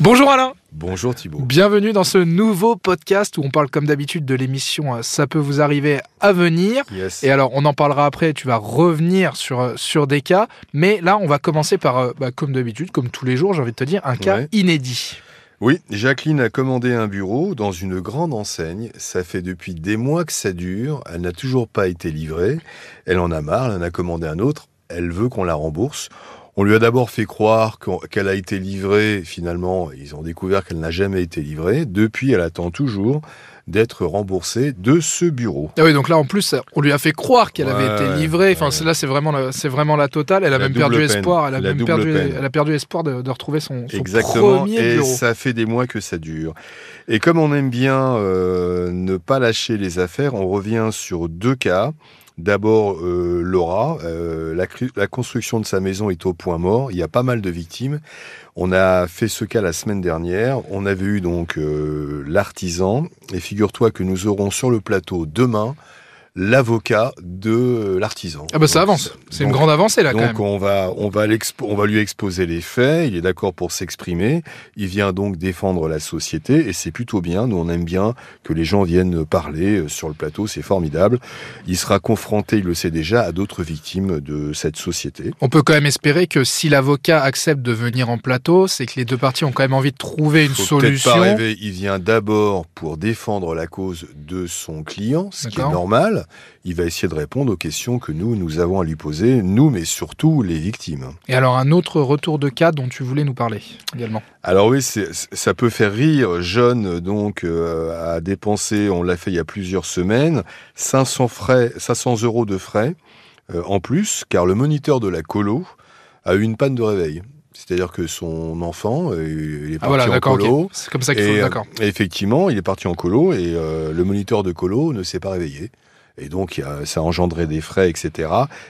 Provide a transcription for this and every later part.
Bonjour Alain Bonjour Thibault. Bienvenue dans ce nouveau podcast où on parle comme d'habitude de l'émission euh, Ça peut vous arriver à venir. Yes. Et alors on en parlera après, tu vas revenir sur, euh, sur des cas. Mais là on va commencer par, euh, bah, comme d'habitude, comme tous les jours, j'ai envie de te dire, un cas Ouais. inédit. Oui, Jacqueline a commandé un bureau dans une grande enseigne. Ça fait depuis des mois que ça dure. Elle n'a toujours pas été livrée. Elle en a marre, elle en a commandé un autre. Elle veut qu'on la rembourse. On lui a d'abord fait croire qu'elle a été livrée. Finalement, ils ont découvert qu'elle n'a jamais été livrée. Depuis, elle attend toujours d'être remboursée de ce bureau. Ah oui, donc là en plus, on lui a fait croire qu'elle avait été livrée. Enfin, ouais. là c'est vraiment, la- c'est vraiment la totale. Elle a La même perdu peine. espoir. Elle a La même perdu, peine. elle a perdu espoir de, de retrouver son, son Exactement. premier Et bureau. ça fait des mois que ça dure. Et comme on aime bien euh, ne pas lâcher les affaires, on revient sur deux cas. D'abord, euh, Laura, euh, la, construction de sa maison est au point mort. Il y a pas mal de victimes. On a fait ce cas la semaine dernière. On avait eu donc euh, l'artisan. Et figure-toi que nous aurons sur le plateau demain l'avocat de euh, l'artisan. Ah bah ça Donc, avance. C'est une grande avancée là quand donc même. on va, on, va l'expo- on va lui exposer les faits, il est d'accord pour s'exprimer, il vient donc défendre la société et c'est plutôt bien, nous on aime bien que les gens viennent parler euh, sur le plateau, c'est formidable. Il sera confronté, il le sait déjà, à d'autres victimes de cette société. On peut quand même espérer que si l'avocat accepte de venir en plateau, c'est que les deux parties ont quand même envie de trouver une Faut solution. pas rêver, il vient d'abord pour défendre la cause de son client, ce qui est D'accord. Il va essayer de répondre aux questions que nous, nous avons à lui poser, nous, mais surtout les victimes. Et alors un autre retour de cas dont tu voulais nous parler également. Alors oui, ça peut faire rire. John donc euh, a dépensé, on l'a fait il y a plusieurs semaines, 500 frais, 500 euros de frais euh, en plus, car le moniteur de la colo a eu une panne de réveil. C'est-à-dire que son enfant, euh, il est Ah parti voilà, en colo. C'est comme ça qu'il faut. Euh, D'accord. effectivement, il est parti en colo et euh, le moniteur de colo ne s'est pas réveillé. Et donc, ça a engendré des frais, etc.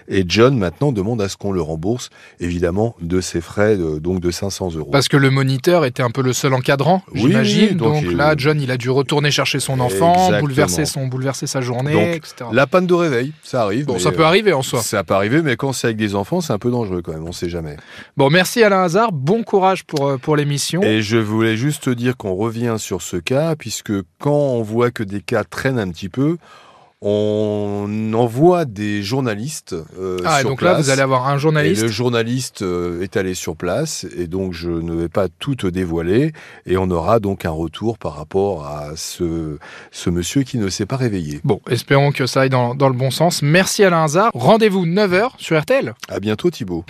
Et John, maintenant, demande à ce qu'on le rembourse, évidemment, de ses frais, de- donc de 500 euros. Parce que le moniteur était un peu le seul encadrant, Oui, j'imagine. donc là, John, il a dû retourner chercher son enfant, Exactement. bouleverser, son, bouleverser sa journée, Donc, etc. La panne de réveil, ça arrive. Bon, ça peut euh, arriver en soi. Ça peut arriver, mais quand c'est avec des enfants, c'est un peu dangereux quand même, on sait jamais. Bon, merci Alain Hazard. Bon courage pour, euh, pour l'émission. Et je voulais juste te dire qu'on revient sur ce cas, puisque quand on voit que des cas traînent un petit peu, on envoie des journalistes euh, Ah, et sur donc place. là, vous allez avoir un Et journaliste. le journaliste euh, est allé sur place, et donc je ne vais pas tout te dévoiler, et on aura donc un retour par rapport à ce, ce monsieur qui ne s'est pas réveillé. Bon, espérons que ça aille dans, dans le bon sens. Merci Alain Hazard. Rendez-vous 9h sur RTL. À bientôt Thibaut.